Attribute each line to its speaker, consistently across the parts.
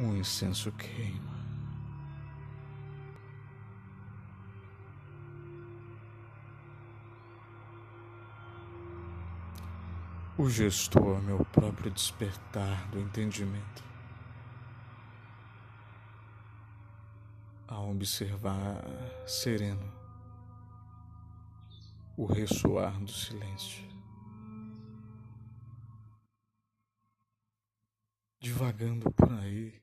Speaker 1: Um incenso queima. O gestor é meu próprio despertar do entendimento. Ao observar sereno o ressoar do silêncio. Divagando por aí,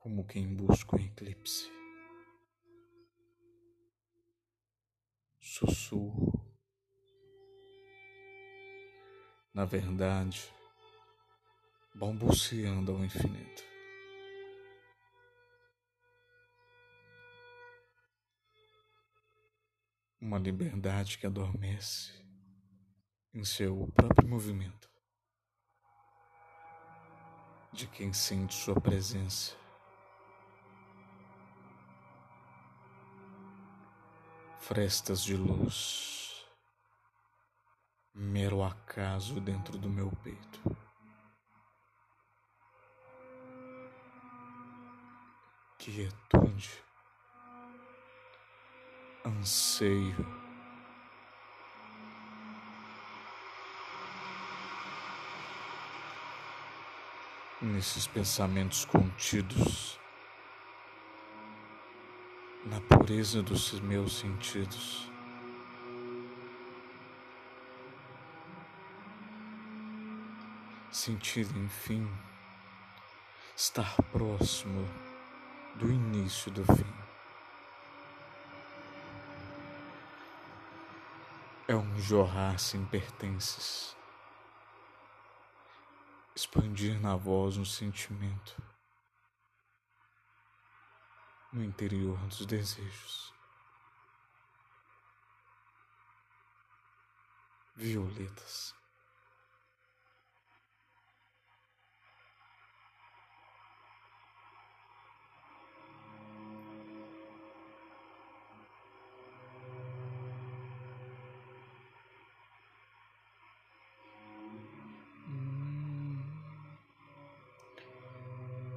Speaker 1: como quem busca o eclipse. Sussurro na verdade, balbuciando ao infinito. Uma liberdade que adormece em seu próprio movimento, de quem sente sua presença. Frestas de luz mero acaso dentro do meu peito. Quietude, anseio, nesses pensamentos contidos, na pureza dos meus sentidos. sentir, enfim, estar próximo do início do fim. É um jorrar sem pertences, expandir na voz um sentimento no interior dos desejos. Violetas.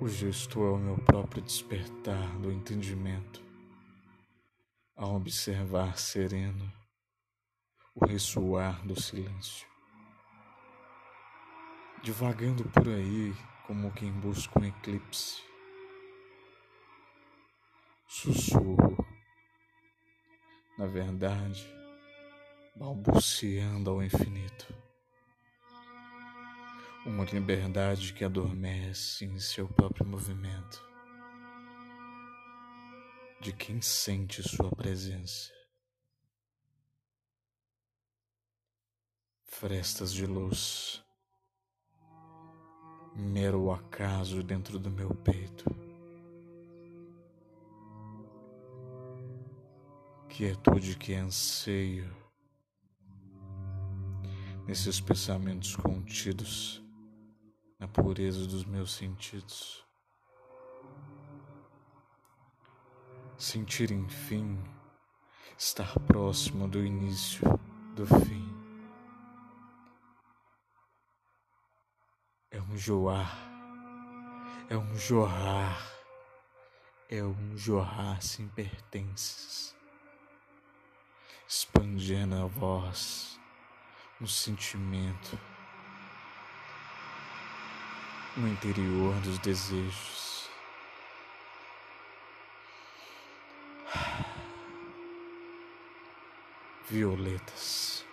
Speaker 1: O gesto é o meu próprio despertar do entendimento, ao observar sereno o ressoar do silêncio, divagando por aí como quem busca um eclipse. Sussurro, na verdade, balbuciando ao infinito uma liberdade que adormece em seu próprio movimento, de quem sente sua presença. Frestas de luz, mero acaso dentro do meu peito. Quietude que anseio nesses pensamentos contidos na pureza dos meus sentidos. Sentir, enfim, estar próximo do início do fim. É um joar, é um jorrar, é um jorrar sem pertences, expandindo a voz, um sentimento no interior dos desejos. Violetas.